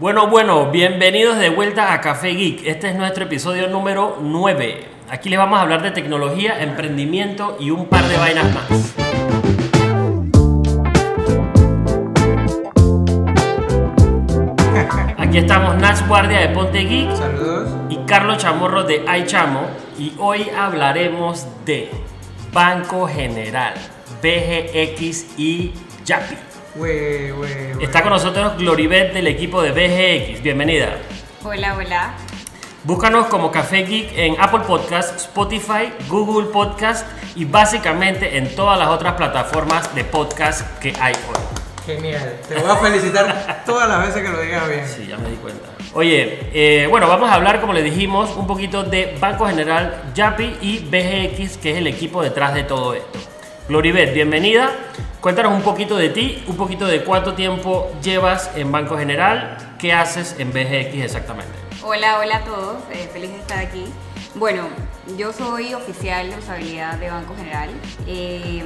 Bueno, bueno, bienvenidos de vuelta a Café Geek. Este es nuestro episodio número 9. Aquí les vamos a hablar de tecnología, emprendimiento y un par de vainas más. Aquí estamos Nach Guardia de Ponte Geek Saludos. y Carlos Chamorro de iChamo y hoy hablaremos de Banco General, BGX y Yapi. Está con nosotros Gloribet del equipo de BGX. Bienvenida. Hola, hola. Búscanos como Café Geek en Apple Podcast, Spotify, Google Podcast y básicamente en todas las otras plataformas de podcast que hay hoy. Genial. Te voy a felicitar todas las veces que lo digas bien. Sí, ya me di cuenta. Oye, eh, bueno, vamos a hablar, como les dijimos, un poquito de Banco General, Yapi y BGX, que es el equipo detrás de todo esto. Gloribet, bienvenida. Cuéntanos un poquito de ti, un poquito de cuánto tiempo llevas en Banco General, qué haces en BGX exactamente. Hola, hola a todos. eh, feliz de estar aquí. Bueno, yo soy oficial de usabilidad de Banco General. eh,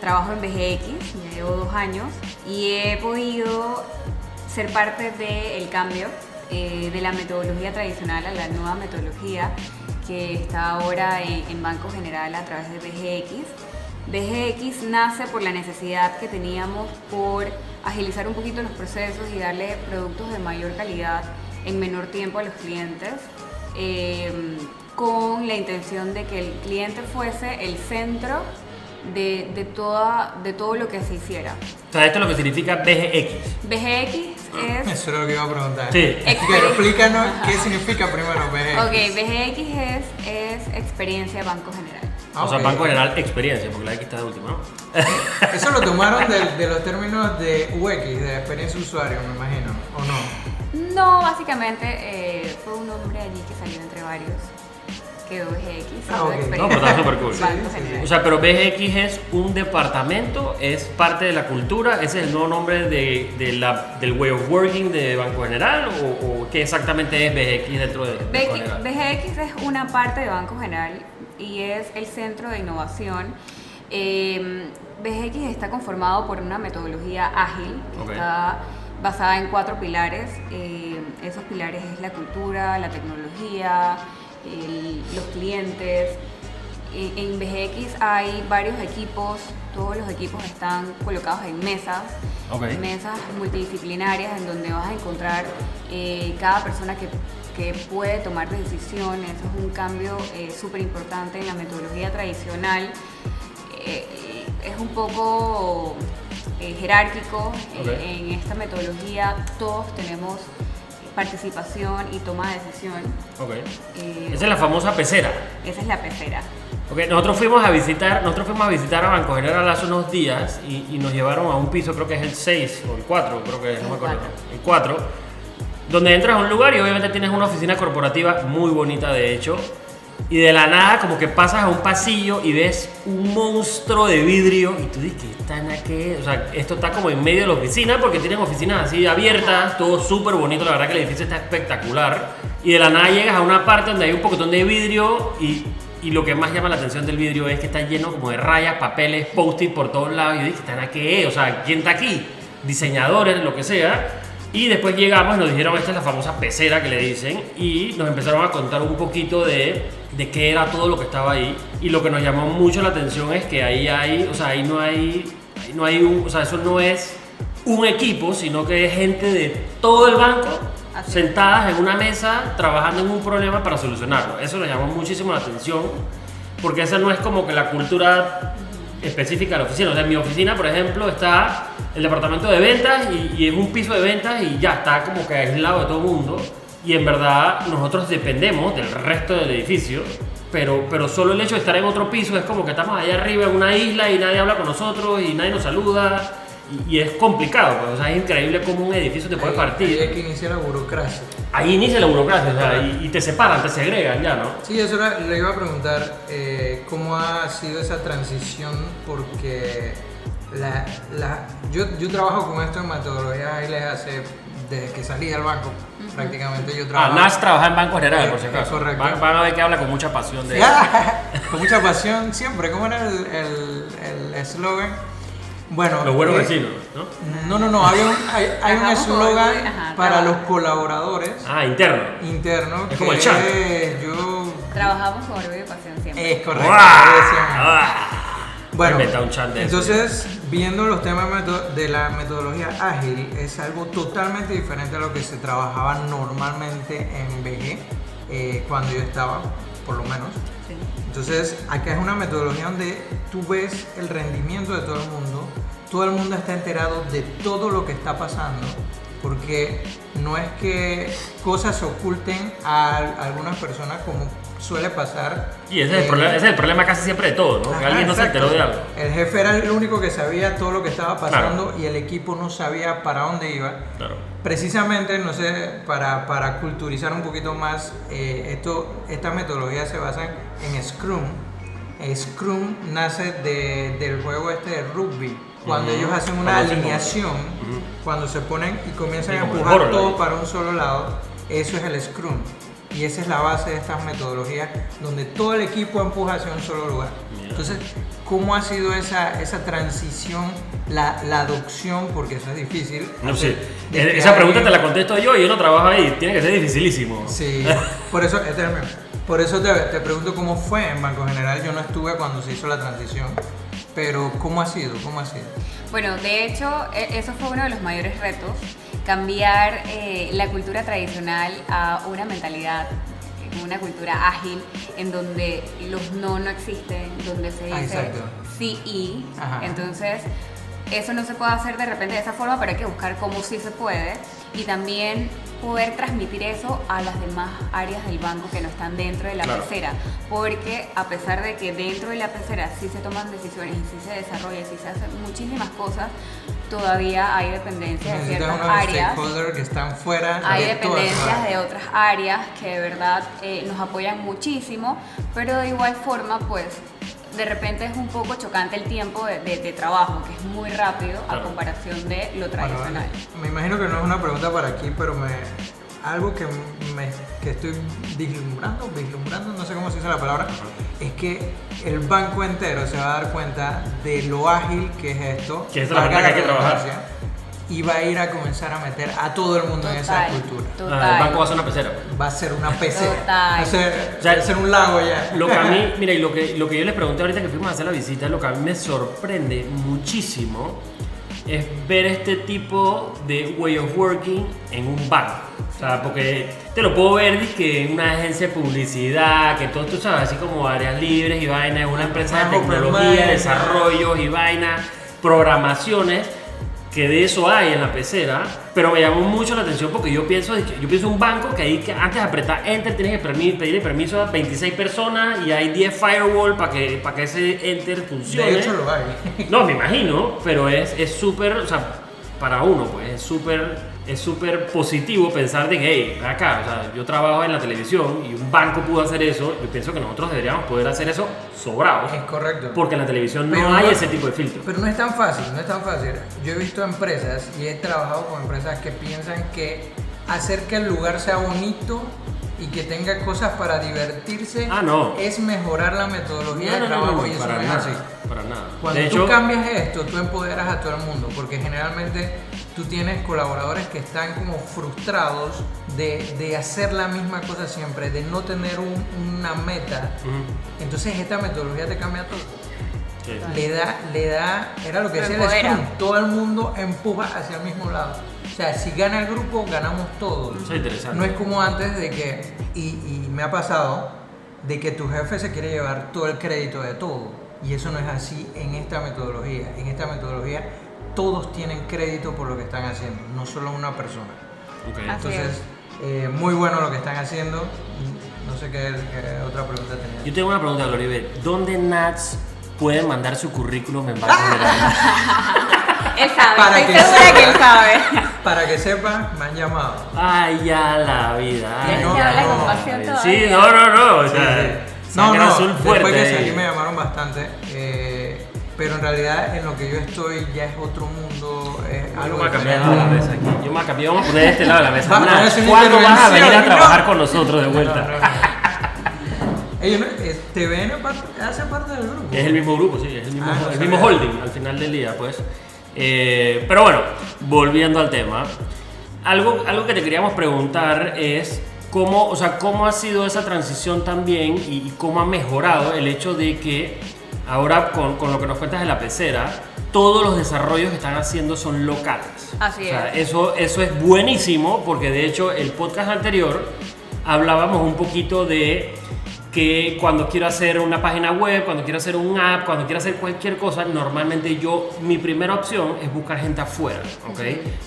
trabajo en BGX, ya llevo dos años y he podido ser parte del cambio eh, de la metodología tradicional a la nueva metodología que está ahora en, en Banco General a través de BGX. BGX nace por la necesidad que teníamos por agilizar un poquito los procesos y darle productos de mayor calidad en menor tiempo a los clientes, eh, con la intención de que el cliente fuese el centro de, de toda, de todo lo que se hiciera. O sea, esto es lo que significa BGX. BGX es... Eso es lo que iba a preguntar. Sí. Explícanos qué significa primero BGX. Ok, BGX es, es experiencia Banco General. Ah, O sea. Banco General Experiencia, porque la X está de última, ¿no? Eso lo tomaron de, de los términos de UX, de experiencia usuario, me imagino, ¿o no? No, básicamente eh, fue un nombre allí que salió entre varios. Quedó BGX. Ah, algo de ok. experiencia No, pero está súper cool. Banco Sí, sí. O sea, pero BGX es un departamento, es parte de la cultura, ese es el nuevo nombre de, de la, del way of working de Banco General o, o qué exactamente es BGX dentro de Banco BG General. BGX es una parte de Banco General y es el centro de innovación. Eh, BGX está conformado por una metodología ágil que Ok. está basada en cuatro pilares. Eh, esos pilares es la cultura, la tecnología, el- los clientes. En, en BGX hay varios equipos, todos los equipos están colocados en mesas, Ok. mesas multidisciplinarias en donde vas a encontrar eh, cada persona que, que puede tomar decisiones. Eso es un cambio súper importante en la metodología tradicional. Eh, es un poco eh, jerárquico. Eh, Ok. en esta metodología todos tenemos participación y toma de decisión. Ok. Eh, Esa es la famosa pecera. esa es la pecera. Ok, nosotros fuimos a visitar, nosotros fuimos a visitar a Banco General hace unos días y, y nos llevaron a un piso, creo que es el 6 o el 4, creo que es, no me acuerdo. El 4, donde entras a un lugar y obviamente tienes una oficina corporativa muy bonita de hecho. Y de la nada como que pasas a un pasillo y ves un monstruo de vidrio y tú dices, ¿qué están aquí? O sea, esto está como en medio de la oficina porque tienen oficinas así abiertas, todo súper bonito, la verdad que el edificio está espectacular. Y de la nada llegas a una parte donde hay un poquitón de vidrio y, y lo que más llama la atención del vidrio es que está lleno como de rayas, papeles, post-it por todos lados. Y yo dije, ¿están aquí? O sea, ¿quién está aquí? Diseñadores, lo que sea. Y después llegamos y nos dijeron, esta es la famosa pecera que le dicen, y nos empezaron a contar un poquito de, de qué era todo lo que estaba ahí. Y lo que nos llamó mucho la atención es que ahí hay, o sea, ahí no hay, ahí no hay un, o sea, eso no es un equipo, sino que es gente de todo el banco Así sentadas en una mesa trabajando en un problema para solucionarlo. Eso nos llamó muchísimo la atención, porque esa no es como que la cultura específica de la oficina. O sea, en mi oficina, por ejemplo, está el departamento de ventas y, y es un piso de ventas y ya está como que aislado de todo el mundo. Y en verdad nosotros dependemos del resto del edificio, pero, pero solo el hecho de estar en otro piso es como que estamos allá arriba en una isla y nadie habla con nosotros y nadie nos saluda. Y, y es complicado, pues, o sea, es increíble cómo un edificio te puede Ahí- partir. ahí es que inicia la burocracia. Ahí inicia la burocracia, o sea, y, y te separan, te segregan ya, ¿no? Sí, eso era- le iba a preguntar eh, cómo ha sido esa transición porque la, la- yo, yo trabajo con esto en metodologías ágiles hace desde que salí del banco prácticamente yo Ah, trabajo Nash trabaja en Banco General, por si acaso. correcto. Van, van a ver que habla con mucha pasión de eso. con mucha pasión siempre ¿cómo era el el- el eslogan? Bueno, Los buenos eh, vecinos, ¿no? No, no, no, hay un, hay, hay un eslogan para los colaboradores Ah, interno. internos. Es como el chat. yo. Trabajamos con orgullo y pasión siempre. Es correcto. Bueno, Voy a inventar un chat de eso. entonces, viendo los temas de la metodología ágil, es algo totalmente diferente a lo que se trabajaba normalmente en BG, eh, cuando yo estaba, por lo menos. Sí. Entonces, acá es una metodología donde tú ves el rendimiento de todo el mundo, todo el mundo está enterado de todo lo que está pasando, porque no es que cosas se oculten a algunas personas como suele pasar. Y ese es, el eh, problema, ese es el problema casi siempre de todo, ¿no? que Ajá, alguien no se enteró de algo. El jefe era el único que sabía todo lo que estaba pasando y el equipo no sabía para dónde iba. Claro. Precisamente, no sé, para, para culturizar un poquito más, eh, esto, esta metodología se basa en Scrum. Eh, Scrum nace de- del juego este de rugby. Cuando Ujú. ellos hacen una Cuando alineación, Ujú. cuando se ponen y comienzan a empujar todo para un solo lado, eso es el Scrum. Y esa es la base de estas metodologías, donde todo el equipo empuja hacia un solo lugar. Entonces, ¿cómo ha sido esa, esa transición, la, la adopción? Porque eso es difícil. No sé. de que Esa pregunta te la contesto yo y yo no trabajo ahí. Tiene que ser dificilísimo. Sí, por eso, por eso te, te pregunto cómo fue en Banco General. Yo no estuve cuando se hizo la transición, pero ¿cómo ha sido? ¿Cómo ha sido? Bueno, de hecho, e- eso fue uno de los mayores retos, cambiar eh, la cultura tradicional a una mentalidad, una cultura ágil, en donde los no no existen, donde se Ah, dice sí y. Ajá. Entonces, eso no se puede hacer de repente de esa forma, pero hay que buscar cómo sí se puede y también poder transmitir eso a las demás áreas del banco que no están dentro de la Claro. pecera, porque a pesar de que dentro de la pecera sí se toman decisiones y sí se desarrolla, sí se hacen muchísimas cosas, todavía hay dependencias de ciertas áreas. stakeholders que están fuera Hay dependencias de otras áreas que de verdad eh, nos apoyan muchísimo, pero de igual forma, pues de repente es un poco chocante el tiempo de, de- de trabajo, que es muy rápido a comparación de lo Bueno, tradicional. me imagino que no es una pregunta para aquí, pero me, algo que, me, que estoy vislumbrando, vislumbrando, no sé cómo se dice la palabra, es que el banco entero se va a dar cuenta de lo ágil que es esto, Que es la que hay que trabajar. y va a ir a comenzar a meter a todo el mundo en esa Total, cultura. total. Ah, el banco va a ser una pecera. Va a ser una Total. va a ser, O sea, va a ser un lago ya. Lo que a mí, mira, y lo que, lo que yo les pregunté ahorita que fuimos a hacer la visita, lo que a mí me sorprende muchísimo es ver este tipo de way of working en un banco. O sea, porque te lo puedo ver que en una agencia de publicidad, que todo, tú sabes, así como áreas libres y vainas, una empresa de tecnología, desarrollos y vainas, programaciones que de eso hay en la pecera, pero me llamó mucho la atención porque yo pienso, yo pienso un banco que ahí que antes de apretar enter tienes que pedirle permiso a 26 personas y hay 10 firewall para que, para que ese enter funcione. De hecho lo hay. No, me imagino, pero es es súper, o sea, para uno, pues es súper es súper positivo pensar de que, hey, acá, o sea, yo trabajo en la televisión y un banco pudo hacer eso, yo pienso que nosotros deberíamos poder hacer eso sobrados. Es correcto. Porque en la televisión no Pero hay no- ese tipo de filtro. Pero no es tan fácil, no es tan fácil. Yo he visto empresas y he trabajado con empresas que piensan que hacer que el lugar sea bonito y que tenga cosas para divertirse Ah, no. es mejorar la metodología No, de trabajo y eso no es así. Para nada. Cuando de tú hecho, cambias esto, tú empoderas a todo el mundo, porque generalmente tú tienes colaboradores que están como frustrados de, de hacer la misma cosa siempre, de no tener un- una meta. Entonces esta metodología te cambia todo sí. le da, le da, era lo que decía el. Scrum, todo el mundo empuja hacia el mismo lado. O sea, si gana el grupo, ganamos todos. Eso es interesante. No es como antes de que, y, y me ha pasado, de que tu jefe se quiere llevar todo el crédito de todo. Y eso no es así en esta metodología. En esta metodología todos tienen crédito por lo que están haciendo, no solo una persona. Ok. Así Entonces, eh, muy bueno lo que están haciendo. No sé qué, qué otra pregunta tenía. Yo tengo una pregunta, Gloribel. ¿Dónde Nats puede mandar su currículum en Banco General? Él sabe, Para estoy que segura sepa. que él sabe. Para que sepas, me han llamado. Ay, ya la vida. ay, Tienes no, que hablar no, con pasión Sí, no, no, no. O Sí, sea, sí. No, no, azul fuerte. después que salí me llamaron bastante, eh, pero en realidad en lo que yo estoy ya es otro mundo, es Yo algo me voy a cambiar diferente. de la mesa aquí. Yo me voy a cambiar. Vamos a poner de este lado de la mesa. ¿cuándo vas a venir a trabajar no? con nosotros de vuelta? No, no, no. Ellos no- eh, TVN parte- hace parte del grupo. Es el mismo grupo, sí, es el mismo, Ah, no el mismo holding al final del día, pues. Eh, pero bueno, volviendo al tema, algo, algo que te queríamos preguntar es cómo, o sea, cómo ha sido esa transición también y, y cómo ha mejorado el hecho de que ahora con, con lo que nos cuentas de la pecera, todos los desarrollos que están haciendo son locales. Así O sea, es. Eso, eso es buenísimo porque de hecho el podcast anterior hablábamos un poquito de que cuando quiero hacer una página web, cuando quiero hacer un app, cuando quiero hacer cualquier cosa, normalmente yo, mi primera opción es buscar gente afuera, ¿ok?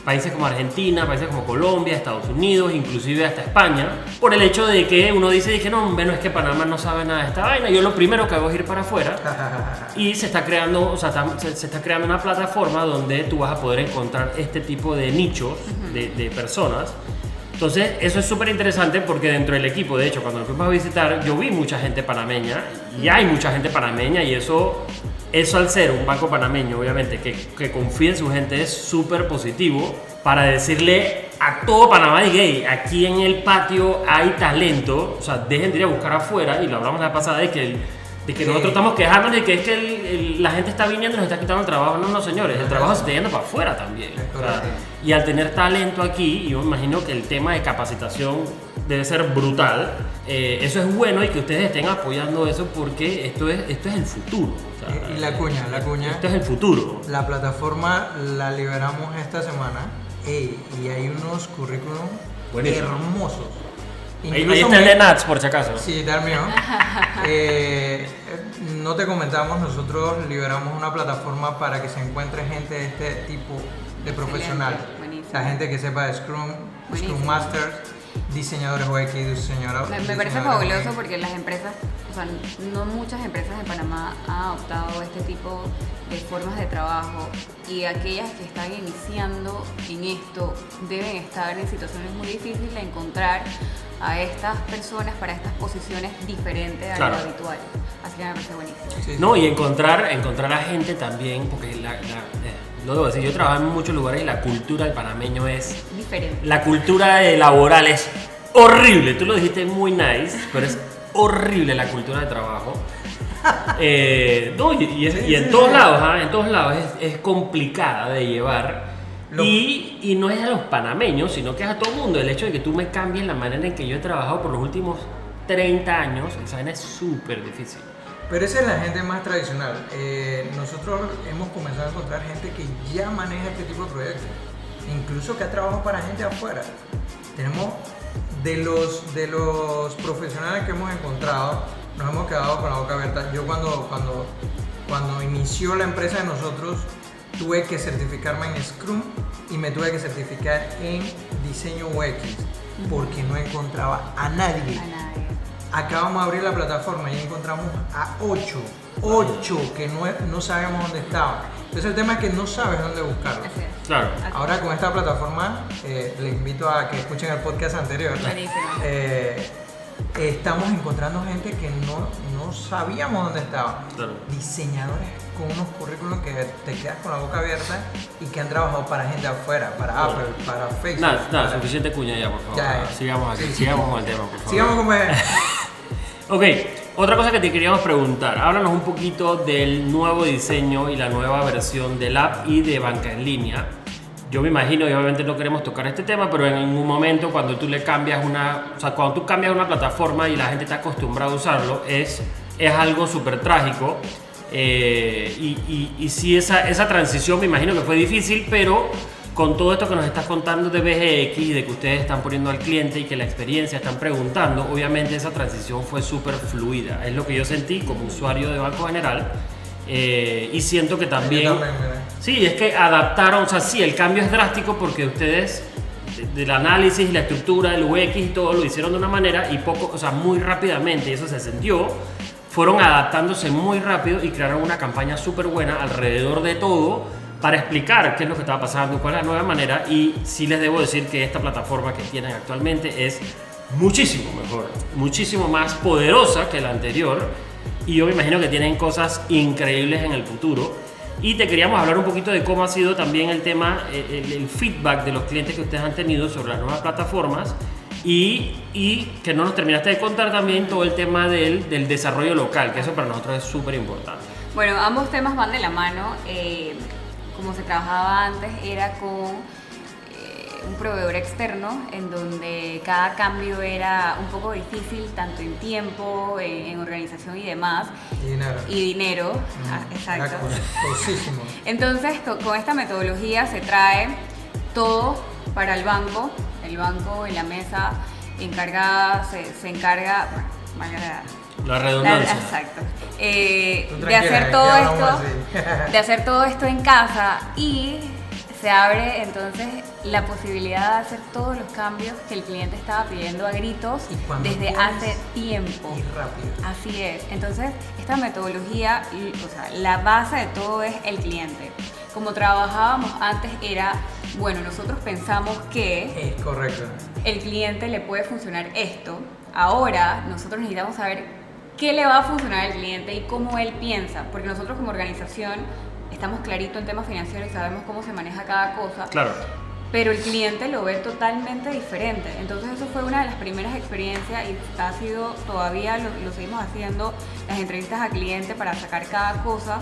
Países como Argentina, países como Colombia, Estados Unidos, inclusive hasta España, por el hecho de que uno dice, dije, no, bueno, es que Panamá no sabe nada de esta vaina, yo lo primero que hago es ir para afuera y se está creando, o sea, se está creando una plataforma donde tú vas a poder encontrar este tipo de nichos de, de personas. Entonces, eso es súper interesante porque dentro del equipo, de hecho, cuando nos fuimos a visitar, yo vi mucha gente panameña y hay mucha gente panameña y eso, eso al ser un banco panameño, obviamente, que, que confía en su gente es súper positivo para decirle a todo Panamá y gay, aquí en el patio hay talento, o sea, dejen de ir a buscar afuera y lo hablamos la pasada de que el- de que Sí. nosotros estamos quejándonos de que es que el- el- la gente está viniendo y nos está quitando el trabajo. No, no, señores, el trabajo se está yendo para afuera también. Es. Y al tener talento aquí, yo me imagino que el tema de capacitación debe ser brutal. Eh, eso es bueno y que ustedes estén apoyando eso porque esto es, esto es el futuro. o sea, Y- y la cuña, la cuña. Esto es el futuro. La plataforma la liberamos esta semana ey, y hay unos currículum Buenísimo. hermosos. Ahí, ahí Incluso está el de Nats, por si acaso. Sí, está el mío. Eh, no te comentamos, nosotros liberamos una plataforma para que se encuentre gente de este tipo de profesional. La gente que sepa de Scrum, Buenísimo. Scrum Masters, diseñadores UX, diseñadores Me, me parece fabuloso porque las empresas, o sea, no muchas empresas de Panamá han adoptado este tipo de formas de trabajo y aquellas que están iniciando en esto deben estar en situaciones muy difíciles de encontrar a estas personas para estas posiciones diferentes a Claro. lo habitual. Así que me parece buenísimo. Sí, sí. No, y encontrar, encontrar a gente también, porque la, la- eh, lo debo decir, yo trabajo en muchos lugares y la cultura del panameño es Diferente. La cultura laboral es horrible. Tú lo dijiste muy nice, pero es horrible la cultura de trabajo. Eh, no, y, y es- y en todos lados, ¿ah? en todos lados es, es complicada de llevar. Lo- Y, y no es a los panameños, sino que es a todo el mundo. El hecho de que tú me cambies la manera en que yo he trabajado por los últimos 30 años, esa vaina es súper difícil. Pero esa es la gente más tradicional. Eh, nosotros hemos comenzado a encontrar gente que ya maneja este tipo de proyectos, incluso que ha trabajado para gente afuera. Tenemos de los, de los profesionales que hemos encontrado, nos hemos quedado con la boca abierta. Yo cuando, cuando, cuando inició la empresa de nosotros, tuve que certificarme en Scrum y me tuve que certificar en diseño UX porque no encontraba a nadie. A nadie. Acabamos de abrir la plataforma y encontramos a 8, 8 que no, no sabemos dónde estaban. Entonces el tema es que no sabes dónde buscarlo. Así es. Claro. Ahora con esta plataforma, eh, les invito a que escuchen el podcast anterior. Eh, estamos encontrando gente que no, no sabíamos dónde estaba. Claro. Diseñadores con unos currículos que te quedas con la boca abierta y que han trabajado para gente afuera, para Claro. Apple, para Facebook. Nada, nada, para- suficiente cuña ya, por favor. Ya, ya. Sigamos aquí, Sí, sí. sigamos con el tema, por favor. Sigamos con Ok, otra cosa que te queríamos preguntar. Háblanos un poquito del nuevo diseño y la nueva versión del app y de banca en línea. Yo me imagino, y obviamente no queremos tocar este tema, pero en un momento cuando tú le cambias una, o sea, cuando tú cambias una plataforma y la gente está acostumbrada a usarlo, es, es algo súper trágico. Eh, y, y, y sí, esa, esa transición me imagino que fue difícil, pero con todo esto que nos estás contando de BGX y de que ustedes están poniendo al cliente y que la experiencia están preguntando, obviamente esa transición fue súper fluida. Es lo que yo sentí como usuario de Banco General. eh, y siento que también... Sí, es que adaptaron, o sea, sí, el cambio es drástico porque ustedes de- del análisis, la estructura, el UX y todo lo hicieron de una manera y poco, o sea, muy rápidamente, y eso se sintió, fueron adaptándose muy rápido y crearon una campaña súper buena alrededor de todo para explicar qué es lo que estaba pasando, cuál es la nueva manera y sí les debo decir que esta plataforma que tienen actualmente es muchísimo mejor, muchísimo más poderosa que la anterior y yo me imagino que tienen cosas increíbles en el futuro. Y te queríamos hablar un poquito de cómo ha sido también el tema, eh, el, feedback de los clientes que ustedes han tenido sobre las nuevas plataformas Y, y que no nos terminaste de contar también todo el tema del, del desarrollo local, que eso para nosotros es súper importante. Bueno, ambos temas van de la mano. Eh, como se trabajaba antes, era con eh, un proveedor externo en donde cada cambio era un poco difícil, tanto en tiempo, en, en organización y demás. Y dinero. Y dinero, Mm, ah, exacto. costosísimo. Entonces, co- con esta metodología se trae todo para el banco. El banco en la mesa encargada, se, se encarga, bueno, la- redundancia. exacto. Eh, de hacer todo esto, de hacer todo esto en casa y se abre entonces la posibilidad de hacer todos los cambios que el cliente estaba pidiendo a gritos desde hace tiempo. Y rápido. Así es. Entonces, esta metodología, o sea, la base de todo es el cliente. Como trabajábamos antes era, bueno, nosotros pensamos que Es correcto. el cliente le puede funcionar esto. Ahora nosotros necesitamos saber qué le va a funcionar al cliente y cómo él piensa, porque nosotros como organización estamos clarito en temas financieros y sabemos cómo se maneja cada cosa, Claro. pero el cliente lo ve totalmente diferente. Entonces eso fue una de las primeras experiencias y ha sido, todavía lo, lo seguimos haciendo, las entrevistas a cliente para sacar cada cosa.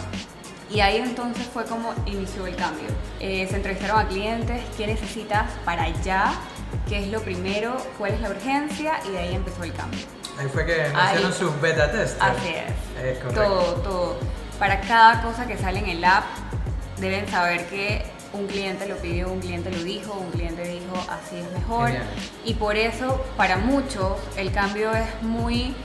Y ahí entonces fue como inició el cambio. Eh, se entrevistaron a clientes, qué necesitas para allá, qué es lo primero, cuál es la urgencia y de ahí empezó el cambio. Ahí fue que Ahí. nacieron sus beta testers. Así es. Es correcto. todo, todo. Para cada cosa que sale en el app, deben saber que un cliente lo pidió, un cliente lo dijo, un cliente dijo así es mejor. Genial. Y por eso, para muchos, el cambio es muy.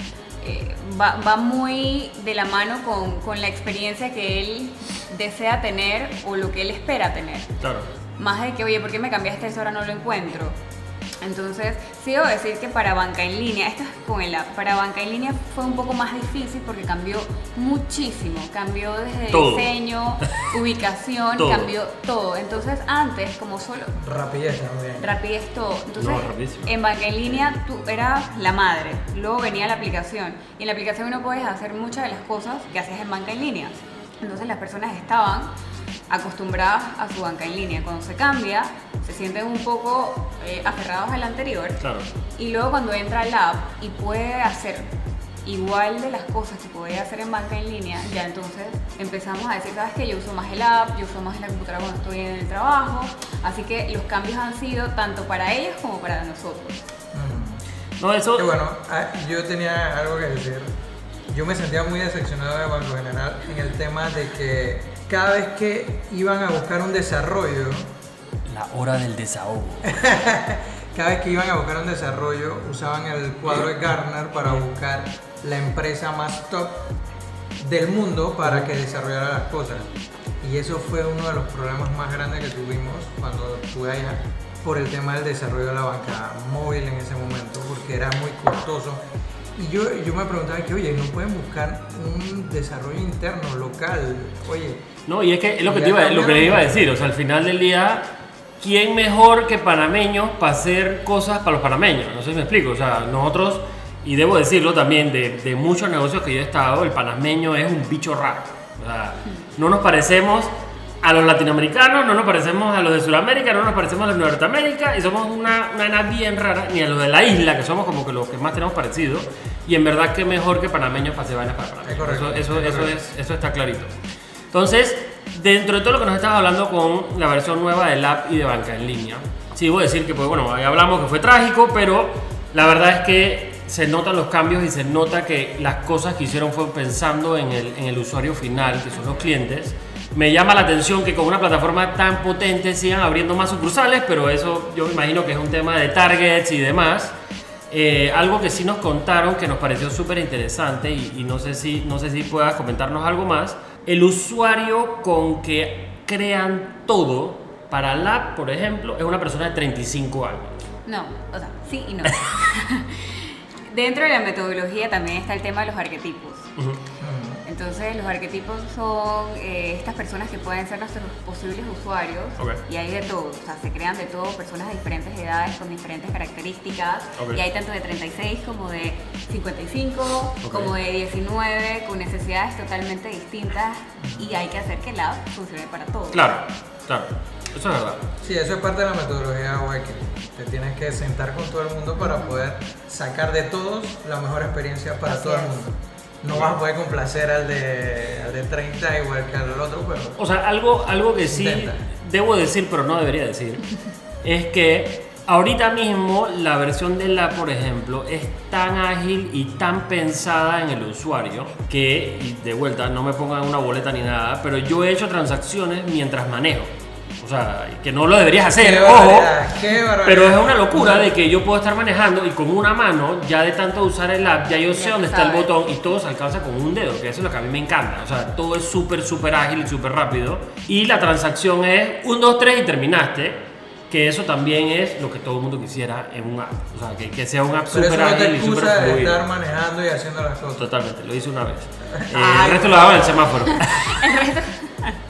eh, va, va muy de la mano con, con la experiencia que él desea tener o lo que él espera tener. Claro. Más de que, oye, ¿por qué me cambiaste eso? Ahora no lo encuentro. Entonces, sí debo decir que para banca en línea, esto es con el app, para banca en línea fue un poco más difícil porque cambió muchísimo. Cambió desde Todo. diseño, ubicación, Todo. cambió todo. Entonces, antes, como solo Rapidez también. rapidez todo. Entonces, No, rapidísimo. en banca en línea tú eras la madre, luego venía la aplicación y en la aplicación no puedes hacer muchas de las cosas que hacías en banca en línea. Entonces las personas estaban acostumbradas a su banca en línea. Cuando se cambia, se sienten un poco eh, aferrados al anterior Claro. y luego cuando entra al app y puede hacer igual de las cosas que podía hacer en banca en línea, ya entonces empezamos a decir, sabes que yo uso más el app, yo uso más la computadora cuando estoy en el trabajo, así que los cambios han sido tanto para ellos como para nosotros. Mm. No, eso. Que bueno, ah, yo tenía algo que decir. Yo me sentía muy decepcionado de Banco General en el tema de que cada vez que iban a buscar un desarrollo, La hora del desahogo. cada vez que iban a buscar un desarrollo, usaban el cuadro de Gartner para buscar la empresa más top del mundo para que desarrollara las cosas. Y eso fue uno de los problemas más grandes que tuvimos cuando estuve allá por el tema del desarrollo de la banca móvil en ese momento, porque era muy costoso. Y yo, yo me preguntaba que, oye, ¿no pueden buscar un desarrollo interno, local? Oye, No, y es que es lo que, te iba, lo que a decir. O sea, al final del día, ¿quién mejor que panameños para hacer cosas para los panameños? No sé si me explico. O sea, nosotros, y debo decirlo también, de, de muchos negocios que yo he estado, el panameño es un bicho raro. O sea, no nos parecemos a los latinoamericanos, no nos parecemos a los de Sudamérica, no nos parecemos a los de Norteamérica, y somos una, una bien rara, ni a los de la isla, que somos como que los que más tenemos parecido. Y en verdad, qué mejor que panameños para hacer vainas para panameños. Es correcto, Eso, eso, es eso, correcto. es, eso está clarito. Entonces, dentro de todo lo que nos estás hablando con la versión nueva del app y de banca en línea, sí, a decir que, pues bueno, ahí hablamos que fue trágico, pero la verdad es que se notan los cambios y se nota que las cosas que hicieron fue pensando en el, en el usuario final, que son los clientes. Me llama la atención que con una plataforma tan potente sigan abriendo más sucursales, pero eso yo me imagino que es un tema de targets y demás. Eh, algo que sí nos contaron que nos pareció súper interesante y, y no, sé si, no sé si puedas comentarnos algo más. El usuario con que crean todo para la por ejemplo, es una persona de 35 años. No, o sea, sí y no. Dentro de la metodología también está el tema de los arquetipos. Mm, Entonces, los arquetipos son eh, estas personas que pueden ser nuestros posibles usuarios y hay de todo, o sea, se crean de todo, personas de diferentes edades con diferentes características y hay tanto de 36 como de 55, Ok. como de 19, con necesidades totalmente distintas y hay que hacer que la app funcione para todos. Claro, claro, eso es verdad. sí, eso es parte de la metodología Awakening. Te tienes que sentar con todo el mundo para poder sacar de todos la mejor experiencia para Así todo el mundo. No vas a poder complacer al de, al de 30 igual que al otro, pero O sea, algo, algo que sí Intenta. debo decir, pero no debería decir, es que ahorita mismo la versión del app, por ejemplo, es tan ágil y tan pensada en el usuario que, y de vuelta, no me pongan una boleta ni nada, pero yo he hecho transacciones mientras manejo. O sea, que no lo deberías hacer, qué ojo. barbaridad, qué barbaridad. Pero es una locura de que yo puedo estar manejando y con una mano, ya de tanto usar el app, ya yo sé Ya dónde está el botón y todo se alcanza con un dedo, que eso es lo que a mí me encanta. O sea, todo es súper, súper ágil y súper rápido. Y la transacción es 1, 2, 3 y terminaste. Que eso también es lo que todo el mundo quisiera en un app. O sea, que, que sea un app súper no te ágil y súper excusa de fluido. estar manejando y haciendo las cosas. Totalmente, lo hice una vez. Eh, el resto lo daba en el semáforo.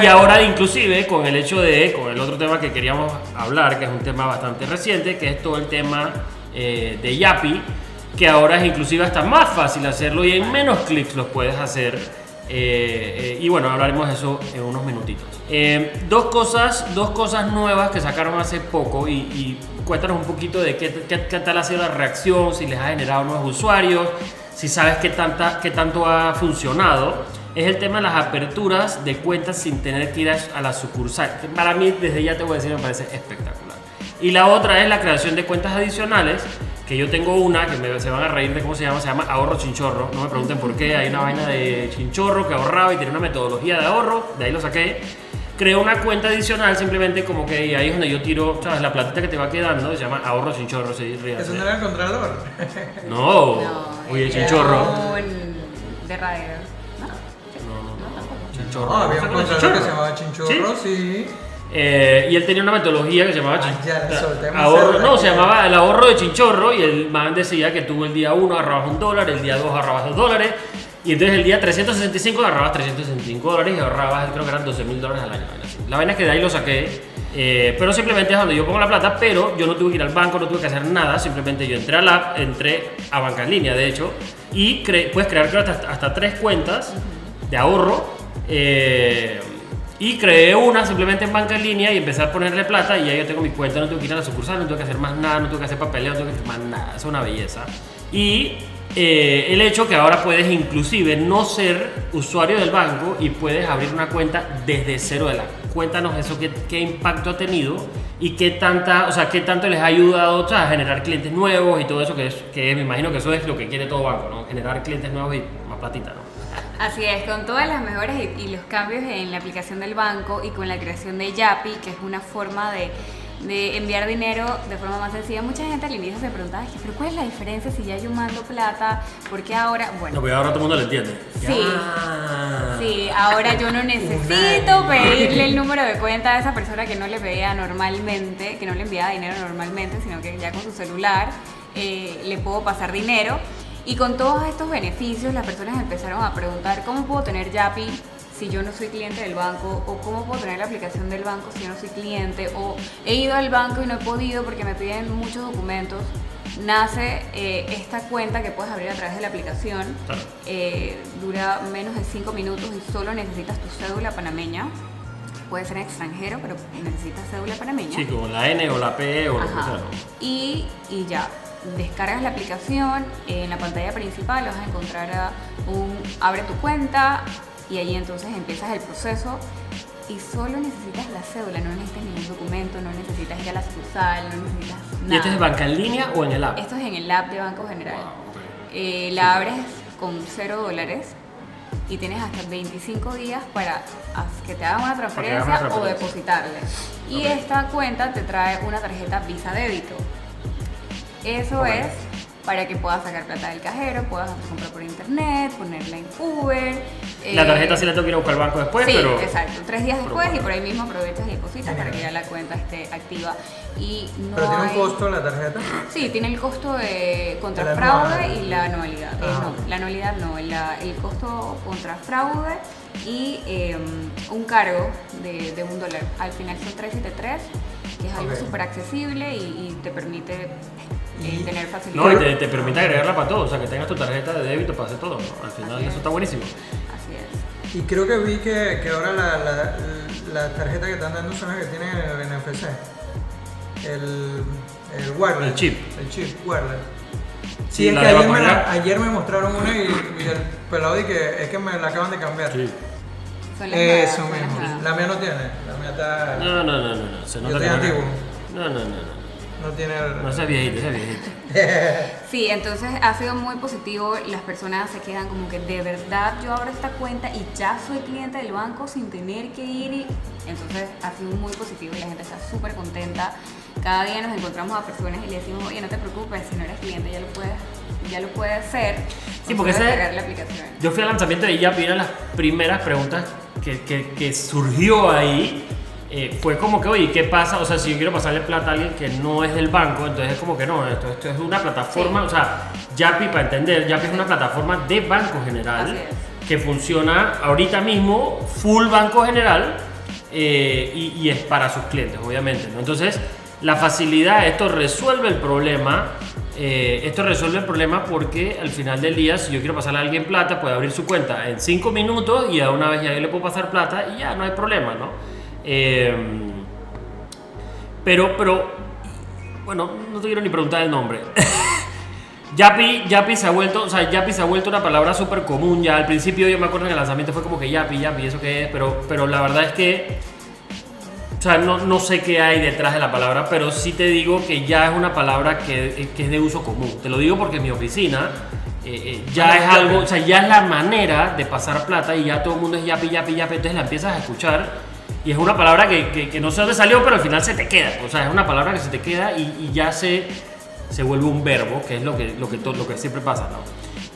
y ahora inclusive con el hecho de, con el otro tema que queríamos hablar, que es un tema bastante reciente, que es todo el tema eh, de Yapi, que ahora es inclusive hasta más fácil hacerlo y en menos clics los puedes hacer. Eh, eh, y bueno, hablaremos de eso en unos minutitos. Eh, dos, cosas, dos cosas nuevas que sacaron hace poco y, y cuéntanos un poquito de qué, qué, qué tal ha sido la reacción, si les ha generado nuevos usuarios, si sabes qué, tanta, qué tanto ha funcionado, es el tema de las aperturas de cuentas sin tener que ir a, la sucursal. Para mí, desde ya te voy a decir, me parece espectacular. Y la otra es la creación de cuentas adicionales, que yo tengo una, que me- se van a reír de cómo se llama, se llama ahorro chinchorro. No me pregunten por qué, hay una vaina de chinchorro que ahorraba y tiene una metodología de ahorro, de ahí lo saqué. Creo una cuenta adicional simplemente como que ahí es donde yo tiro, ¿sabes? La platita que te va quedando, se llama ahorro chinchorro, se ríase. Eso no era el contralor. No, oye, chinchorro. un- de radio. No, había un ¿No se llama contralor que se llamaba Chinchorro, sí. Eh, y él tenía una metodología que se llamaba Ah, ya, ahorro, cédula no, se llamaba el ahorro de chinchorro y el man decía que tú el día 1 agarrabas un dólar, el día 2 agarrabas 2 dólares y entonces el día 365 agarrabas 365 dólares y ahorrabas creo que eran 12 mil dólares al año. La vaina es que de ahí lo saqué, eh, pero simplemente es donde yo pongo la plata, pero yo no tuve que ir al banco, no tuve que hacer nada, simplemente yo entré al app, entré a banca en línea de hecho y cre- puedes crear hasta, hasta tres cuentas de ahorro. Eh, y creé una simplemente en banca en línea y empecé a ponerle plata y ya yo tengo mi cuenta, no tengo que ir a la sucursal, no tengo que hacer más nada, no tengo que hacer papeleo, no tengo que hacer más nada, es una belleza. Y eh, el hecho que ahora puedes inclusive no ser usuario del banco y puedes abrir una cuenta desde cero de la Cuéntanos eso, qué, qué impacto ha tenido y qué, tanta, o sea, qué tanto les ha ayudado o sea, a generar clientes nuevos y todo eso, que, es, que me imagino que eso es lo que quiere todo banco, ¿no? Generar clientes nuevos y más platita, ¿no? Así es, con todas las mejoras y, y los cambios en la aplicación del banco y con la creación de Yapi, que es una forma de, de enviar dinero de forma más sencilla, mucha gente al inicio se preguntaba, "Ay, pero ¿cuál es la diferencia si ya yo mando plata? ¿Por qué ahora? Bueno, No, pero ahora todo el mundo lo entiende. Sí. Ya. Sí, ahora yo no necesito pedirle el número de cuenta a esa persona que no le pedía normalmente, que no le enviaba dinero normalmente, sino que ya con su celular eh, le puedo pasar dinero. Y con todos estos beneficios, las personas empezaron a preguntar cómo puedo tener Yapi si yo no soy cliente del banco, o cómo puedo tener la aplicación del banco si yo no soy cliente, o he ido al banco y no he podido porque me piden muchos documentos. Nace eh, esta cuenta que puedes abrir a través de la aplicación. Claro. Eh, dura menos de 5 minutos y solo necesitas tu cédula panameña. Puede ser extranjero, pero necesitas cédula panameña. Sí, como la N o la P o lo que sea. Y, y ya, descargas la aplicación, en la pantalla principal vas a encontrar a un abre tu cuenta y ahí entonces empiezas el proceso y solo necesitas la cédula, no necesitas ningún documento, no necesitas ir a la sucursal, no necesitas nada. ¿Y esto es banca en línea o en el app? Esto es en el app de Banco General. Wow. Eh, la abres con 0 dólares y tienes hasta 25 días para que te hagan una transferencia, una o transferencia. depositarle. Y esta cuenta te trae una tarjeta Visa Débito. Eso es para que puedas sacar plata del cajero, puedas comprar por internet, ponerla en Uber. La eh, tarjeta sí la tengo que ir a buscar al banco después, sí, pero. exacto. Tres días después y por ahí mismo aprovechas y depositas para que ya la cuenta esté activa. Y no Pero tiene un costo la tarjeta. Sí, tiene el costo de contra La fraude anual. y la anualidad. Eh, Ajá. no, la anualidad no, la- el costo contra fraude y eh, un cargo de, de un dólar. Al final son 373, que es algo Ok. súper accesible y, y te permite eh, Y- tener facilidad. No, y te, te permite agregarla para todo, o sea, que tengas tu tarjeta de débito para hacer todo. ¿no? Al final Así eso es. está buenísimo. Así es. Y creo que vi que, que ahora la, la, la tarjeta que están dando son las que tienen el NFC. el, el wireless. El chip. El chip, wireless. Sí, Sí, es que ayer me, vacunar. la- ayer me mostraron una y, y el pelado y que es que me la acaban de cambiar. Sí. Eso mismo. La mía no tiene. Está. No, no, no, no, no. Se Yo nota estoy que no- antiguo. No, no, no, no. No tiene. No seas viejito, seas viejito. Sí, entonces ha sido muy positivo. Las personas se quedan como que de verdad yo abro esta cuenta y ya soy cliente del banco sin tener que ir. Y... Entonces ha sido muy positivo y la gente está súper contenta. Cada día nos encontramos a personas y le decimos, oye, no te preocupes, si no eres cliente ya lo puedes, ya lo puedes hacer. Sí, porque ese- la aplicación. Yo fui al lanzamiento de Yapi y una de las primeras preguntas que, que- que surgió ahí eh, fue como que, oye, ¿qué pasa? O sea, si yo quiero pasarle plata a alguien que no es del banco, entonces es como que no, esto, esto es una plataforma, Sí. o sea, Yapi, para entender, Yapi es una plataforma de Banco General que funciona ahorita mismo full Banco General eh, y, y es para sus clientes, obviamente. ¿no? Entonces, la facilidad, esto resuelve el problema. eh, esto resuelve el problema porque al final del día, si yo quiero pasarle a alguien plata, puede abrir su cuenta en 5 minutos y a una vez ya le puedo pasar plata y ya no hay problema, ¿no? Eh, pero, pero, bueno, no te quiero ni preguntar el nombre. Yapi, Yapi se ha vuelto, o sea, Yapi se ha vuelto una palabra súper común ya. Al principio yo me acuerdo que el lanzamiento fue como que Yapi, Yapi, ¿eso qué es? Pero, pero la verdad es que, o sea, no, no sé qué hay detrás de la palabra, pero sí te digo que ya es una palabra que, que es de uso común. Te lo digo porque en mi oficina eh, eh, ya es algo, o sea, ya es la manera de pasar plata y ya todo el mundo es Yapi, Yapi, Yapi, entonces la empiezas a escuchar. Y es una palabra que, que- que no sé dónde salió, pero al final se te queda. O sea, es una palabra que se te queda y, y ya se, se vuelve un verbo, que es lo que, lo que, to- lo que siempre pasa, ¿no?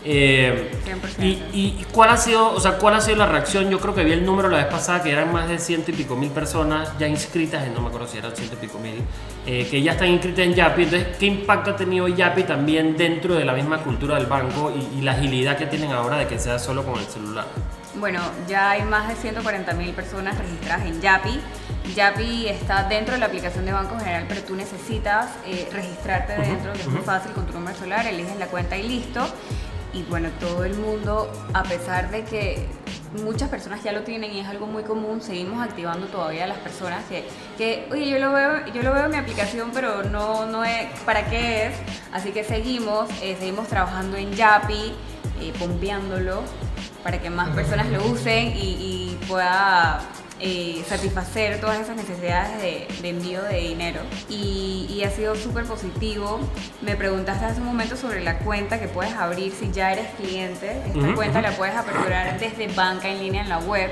Eh, 100%. y, y cuál ha sido, o sea, cuál ha sido la reacción? Yo creo que vi el número la vez pasada que eran más de ciento y pico mil personas ya inscritas, no me acuerdo si eran ciento y pico mil, eh, que ya están inscritas en Yapi. Entonces, ¿qué impacto ha tenido Yapi también dentro de la misma cultura del banco y, y la agilidad que tienen ahora de que sea solo con el celular? Bueno, ya hay más de 140 mil personas registradas en Yapi. Yapi está dentro de la aplicación de Banco General, pero tú necesitas eh, registrarte dentro, que es muy fácil con tu número celular, eliges la cuenta y listo. Y bueno, todo el mundo, a pesar de que muchas personas ya lo tienen y es algo muy común, seguimos activando todavía a las personas que, que oye, yo lo veo, yo lo veo en mi aplicación, pero no, no es, ¿para qué es? Así que seguimos, eh, seguimos trabajando en Yapi, eh, pompeándolo para que más personas lo usen y, y pueda eh, satisfacer todas esas necesidades de, de envío de dinero. Y, y ha sido súper positivo. Me preguntaste hace un momento sobre la cuenta que puedes abrir si ya eres cliente. Esta cuenta la puedes aperturar desde banca en línea en la web.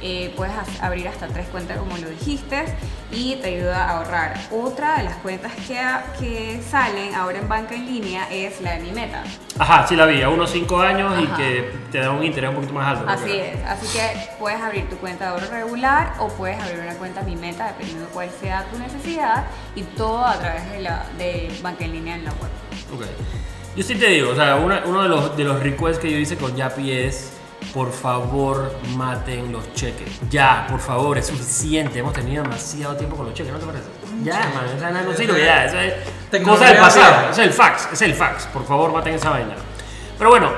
Eh, puedes abrir hasta tres cuentas como lo dijiste y te ayuda a ahorrar. Otra de las cuentas que, que salen ahora en banca en línea es la de mi meta. Ajá, sí la vi, a unos 5 años y Ajá. que te da un interés un poquito más alto. Así es, así que puedes abrir tu cuenta de ahorro regular o puedes abrir una cuenta Mi Meta, dependiendo de cuál sea tu necesidad, y todo a través de, la, de banca en línea en la web. Ok. Yo sí te digo, o sea, una- uno de los, de los requests que yo hice con Yapi es, por favor, maten los cheques. Ya, por favor, es suficiente. Hemos tenido demasiado tiempo con los cheques, ¿no te parece? Ya, man, esa no sirve ya. Eso es cosa del pasado. Es el fax, es el fax. Por favor, maten esa vaina. Pero bueno,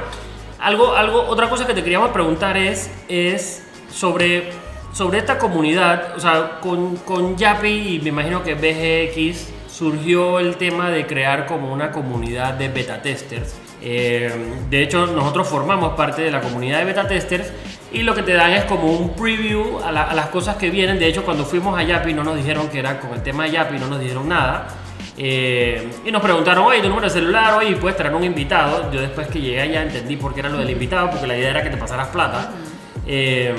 algo, algo, otra cosa que te queríamos preguntar es, es sobre, sobre esta comunidad, o sea, con, con Yapi y me imagino que BGX surgió el tema de crear como una comunidad de beta testers. Eh, de hecho, nosotros formamos parte de la comunidad de beta testers y lo que te dan es como un preview a, la- a las cosas que vienen. De hecho, cuando fuimos a Yapi no nos dijeron que era con el tema de Yapi, no nos dijeron nada. Eh, y nos preguntaron, oye, tu número de celular, oye, puedes traer un invitado. Yo después que llegué allá entendí por qué era lo del invitado, porque la idea era que te pasaras plata. Eh,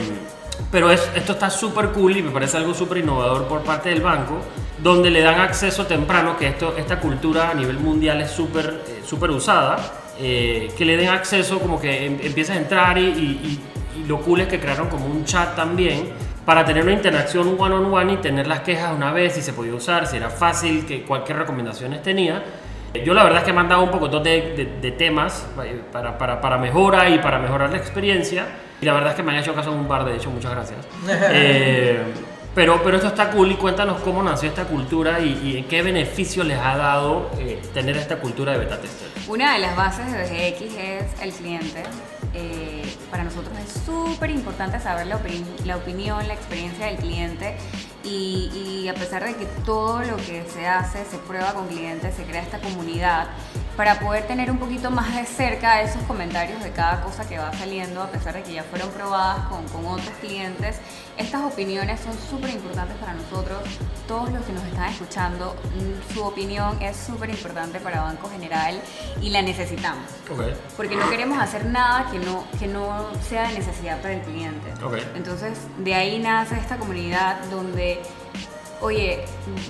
pero es- esto está súper cool y me parece algo súper innovador por parte del banco, donde le dan acceso temprano, que esto, esta cultura a nivel mundial es súper eh, usada, eh, que le den acceso como que em- empiezas a entrar y, y- y- y lo cool es que crearon como un chat también para tener una interacción one on one y tener las quejas una vez, si se podía usar, si era fácil, que cualquier recomendaciones tenía. Yo la verdad es que me han dado un poco de, de- de temas eh, para, para, para mejora y para mejorar la experiencia. Y la verdad es que me han hecho caso en un par, de hecho, muchas gracias. Eh, pero, pero esto está cool y cuéntanos cómo nació esta cultura y, y qué beneficio les ha dado eh, tener esta cultura de beta tester. Una de las bases de BGX es el cliente. eh, para nosotros es súper importante saber la, opin- la opinión, la experiencia del cliente y a pesar de que todo lo que se hace se prueba con clientes, se crea esta comunidad para poder tener un poquito más de cerca esos comentarios de cada cosa que va saliendo, a pesar de que ya fueron probadas con, con otros clientes. Estas opiniones son súper importantes para nosotros. Todos los que nos están escuchando, su opinión es súper importante para Banco General y la necesitamos. Ok. Porque no queremos hacer nada que no, que no sea de necesidad para el cliente. Ok. Entonces, de ahí nace esta comunidad donde, oye,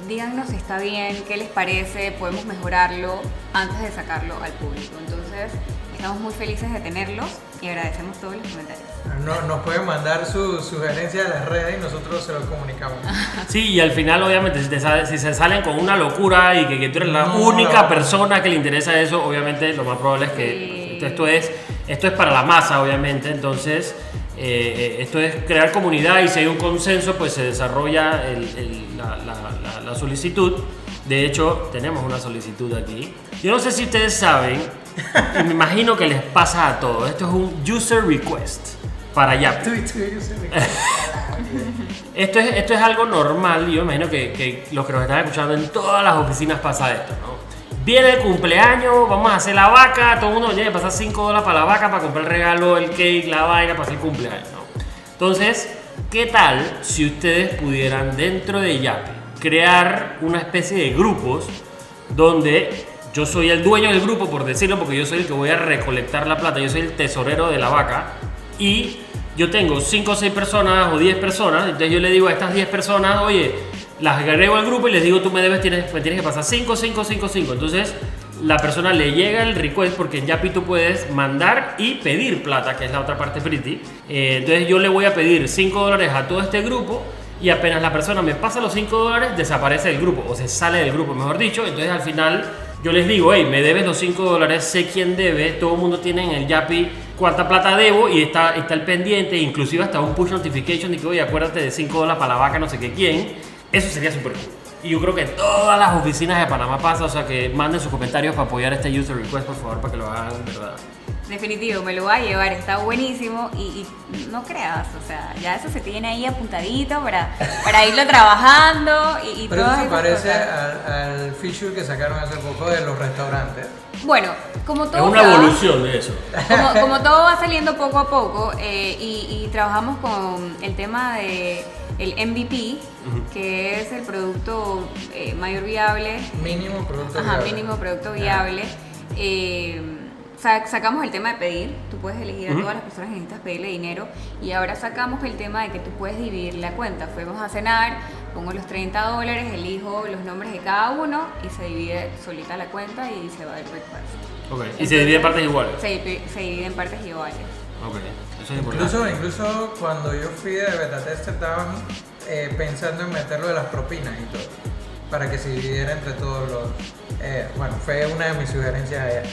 díganos si está bien, qué les parece, podemos mejorarlo antes de sacarlo al público. Entonces, estamos muy felices de tenerlos y agradecemos todos los comentarios. No, nos pueden mandar sus sugerencias a las redes y nosotros se los comunicamos. Sí, y al final, obviamente, si, te sale- si se salen con una locura y que, que tú eres la No, única no. persona que le interesa eso, obviamente lo más probable es que Sí. esto, esto es, esto es para la masa, obviamente. Entonces, eh, eh, esto es crear comunidad y si hay un consenso, pues se desarrolla el- el- la, la- la- solicitud. De hecho, tenemos una solicitud aquí. Yo no sé si ustedes saben, y me imagino que les pasa a todos. Esto es un user request para Yapi. Esto es, esto es algo normal yo imagino que, que los que nos están escuchando en todas las oficinas pasa esto, ¿no? Viene el cumpleaños, vamos a hacer la vaca, todo el mundo tiene que pasar 5 dólares para la vaca para comprar el regalo, el cake, la vaina, para hacer el cumpleaños, ¿no? Entonces, ¿qué tal si ustedes pudieran dentro de Yapi crear una especie de grupos donde yo soy el dueño del grupo, por decirlo, porque yo soy el que voy a recolectar la plata, yo soy el tesorero de la vaca, y yo tengo 5 o 6 personas o 10 personas, entonces yo le digo a estas 10 personas, oye, las agrego al grupo y les digo, tú me debes, tienes, me tienes que pasar 5, 5, 5, 5. Entonces la persona le llega el request porque en Yapi tú puedes mandar y pedir plata, que es la otra parte pretty. Eh, entonces yo le voy a pedir 5 dólares a todo este grupo y apenas la persona me pasa los 5 dólares, desaparece del grupo o se sale del grupo, mejor dicho. Entonces al final yo les digo, hey, me debes los 5 dólares, sé quién debe, todo el mundo tiene en el Yapi cuánta plata debo y está, está el pendiente, inclusive hasta un push notification de que, oye, acuérdate de 5 dólares para la vaca, no sé qué quién. Eso sería súper cool. Y yo creo que todas las oficinas de Panamá pasa, o sea que manden sus comentarios para apoyar este user request, por favor, para que lo hagan, ¿verdad? Definitivo, me lo va a llevar, está buenísimo y, y no creas, o sea, ya eso se tiene ahí apuntadito para, para irlo trabajando y, y Pero todas eso se parece al, al feature que sacaron hace poco de los restaurantes. Bueno, como Es todo una va- evolución de eso. como, como todo va saliendo poco a poco eh, y, y trabajamos con el tema de el MVP, que es el producto eh, mayor viable Mínimo producto Ajá, viable. mínimo producto viable. Eh, sa- sacamos el tema de pedir, tú puedes elegir a todas las personas que necesitas pedirle dinero y ahora sacamos el tema de que tú puedes dividir la cuenta. Fuimos a cenar, pongo los 30 dólares, elijo los nombres de cada uno y se divide solita la cuenta y se va el request. Ok. Y se divide en partes iguales. Se, se divide en partes iguales. Ok. Eso es importante. Incluso, incluso cuando yo fui de beta tester estaban eh, pensando en meterlo de las propinas y todo, para que se dividiera entre todos los... eh, bueno, fue una de mis sugerencias ayer.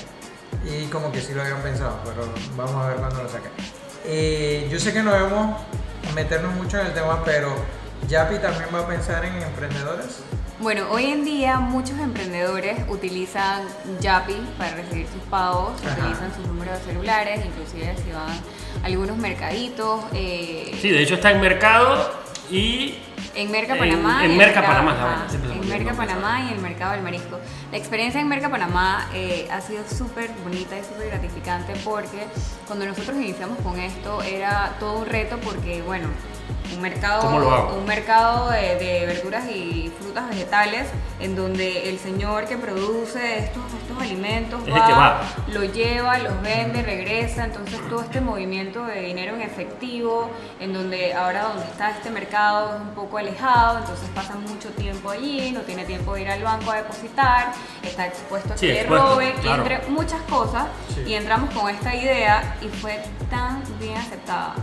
Y como que sí lo habían pensado, pero vamos a ver cuándo lo saquen. Eh, yo sé que no debemos meternos mucho en el tema, pero Yapi también va a pensar en emprendedores. Bueno, hoy en día muchos emprendedores utilizan Yapi para recibir sus pagos, Ajá. utilizan sus números de celulares, inclusive si van algunos mercaditos. eh, Sí, de hecho está en mercado y En Merca En- Panamá. en Merca Panamá, se me En Merca Panamá y el Mercado del Marisco. La experiencia en Merca Panamá eh, ha sido súper bonita y súper gratificante porque cuando nosotros iniciamos con esto era todo un reto porque, bueno, un mercado, un mercado de, de verduras y frutas vegetales en donde el señor que produce estos, estos alimentos Es va. lo lleva, los vende, regresa, entonces todo este movimiento de dinero en efectivo, en donde ahora donde está este mercado es un poco alejado, entonces pasa mucho tiempo allí, no tiene tiempo de ir al banco a depositar, está expuesto a que Sí, le roben, claro. entre muchas cosas, Sí. y entramos con esta idea y fue tan bien aceptada.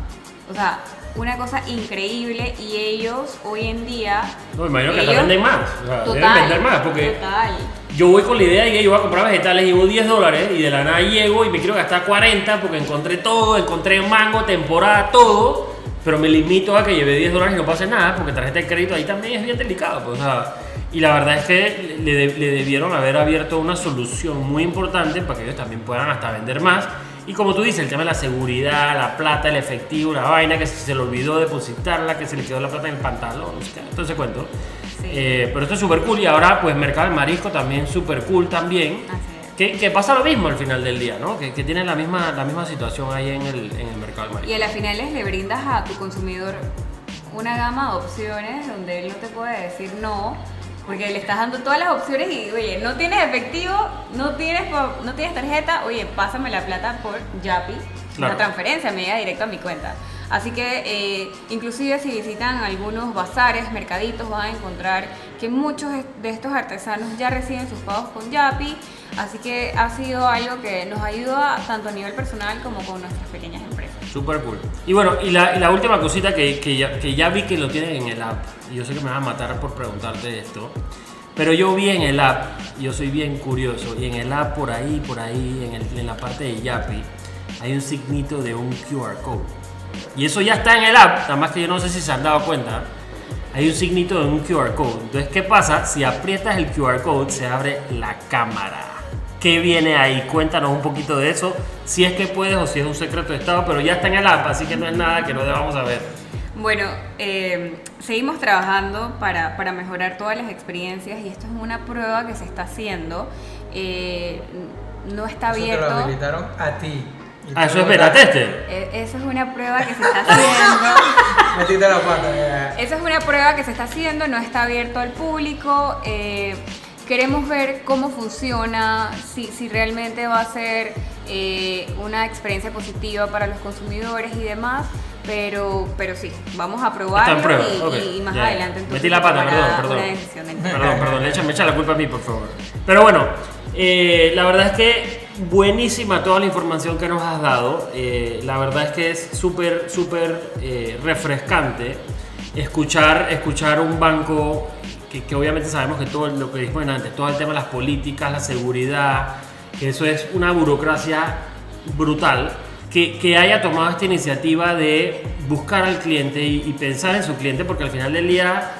O sea, una cosa increíble y ellos hoy en día... No, me imagino que ellos- venden más. O sea, deben vender más porque Total. yo voy con la idea de que yo voy a comprar vegetales, llevo 10 dólares y de la nada llego y me quiero gastar 40 porque encontré todo, encontré mango, temporada, todo, pero me limito a que lleve 10 dólares y no pase nada porque tarjeta de crédito ahí también es bien delicado. Pues, o sea, y la verdad es que le, le debieron haber abierto una solución muy importante para que ellos también puedan hasta vender más Y como tú dices, el tema de la seguridad, la plata, el efectivo, la vaina, que se le olvidó depositarla, que se le quedó la plata en el pantalón, ese cuento. Sí. Eh, pero esto es súper cool y ahora pues Mercado del Marisco también súper cool también. Es. Que, que pasa lo mismo al final del día, ¿no? Que, que tienen la misma, la misma situación ahí en el, en el Mercado del Marisco. Y a las finales le brindas a tu consumidor una gama de opciones donde él no te puede decir no, porque le estás dando todas las opciones y, oye, no tienes efectivo, no tienes, no tienes tarjeta, oye, pásame la plata por Yapi, Claro. una transferencia, me llega directo a mi cuenta. Así que, eh, inclusive si visitan algunos bazares, mercaditos, van a encontrar que muchos de estos artesanos ya reciben sus pagos con Yapi, así que ha sido algo que nos ayuda tanto a nivel personal como con nuestras pequeñas empresas. Súper cool. Y bueno, y la, última cosita que, que, ya, que ya vi que lo tienen en el app, y yo sé que me vas a matar por preguntarte esto, pero yo vi en el app, yo soy bien curioso, y en el app por ahí, por ahí, en, el- en la parte de Yapi, hay un signito de un QR code. Y eso ya está en el app, nada más que yo no sé si se han dado cuenta. Hay un signito de un QR code. Entonces, ¿qué pasa? Si aprietas el QR code, se abre la cámara. ¿Qué viene ahí? Cuéntanos un poquito de eso. Si es que puedes o si es un secreto de Estado, pero ya está en el app, así que no es nada que no debamos saber. Bueno, eh, seguimos trabajando para, para mejorar todas las experiencias y esto es una prueba que se está haciendo. Eh, no está Eso te lo abierto. habilitaron a ti. Ah, eso es beta teste. Eh, Eso es una prueba que se está haciendo. Metiste la pata. ya. Esa es una prueba que se está haciendo, no está abierto al público. eh, queremos ver cómo funciona, si, si realmente va a ser eh, una experiencia positiva para los consumidores y demás. Pero, pero sí, vamos a probarlo Está en prueba, y, ok, y más adelante entonces Metí la pata, perdón, perdón. Perdón, perdón, le echa, me echa la culpa a mí, por favor. Pero bueno, eh, la verdad es que buenísima toda la información que nos has dado. Eh, la verdad es que es súper, súper eh, refrescante escuchar, escuchar un banco que, obviamente sabemos que todo lo que dijimos antes, todo el tema de las políticas, la seguridad, que eso es una burocracia brutal. Que, que haya tomado esta iniciativa de buscar al cliente y, pensar en su cliente, porque al final del día,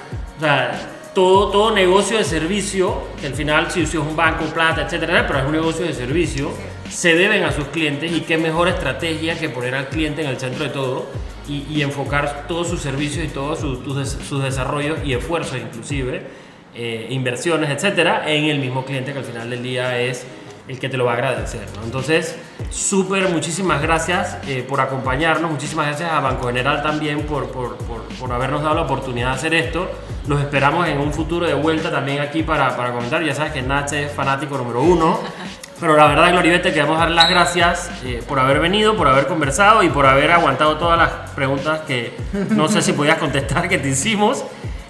todo, todo negocio de servicio, que al final si, es un banco, plata, etcétera, pero es un negocio de servicio, se deben a sus clientes y qué mejor estrategia que poner al cliente en el centro de todo y, y enfocar todos sus servicios y tus des- sus desarrollos y esfuerzos inclusive, eh, inversiones, etcétera, en el mismo cliente que al final del día es el que te lo va a agradecer. ¿no? Entonces, súper, muchísimas gracias eh, por acompañarnos, muchísimas gracias a Banco General también por, por, por, por habernos dado la oportunidad de hacer esto. Los esperamos en un futuro de vuelta también aquí para, para comentar. Ya sabes que Nache es fanático número uno. Pero la verdad, Gloribet, te queremos dar las gracias eh, por haber venido, por haber conversado y por haber aguantado todas las preguntas que no sé si podías contestar que te hicimos.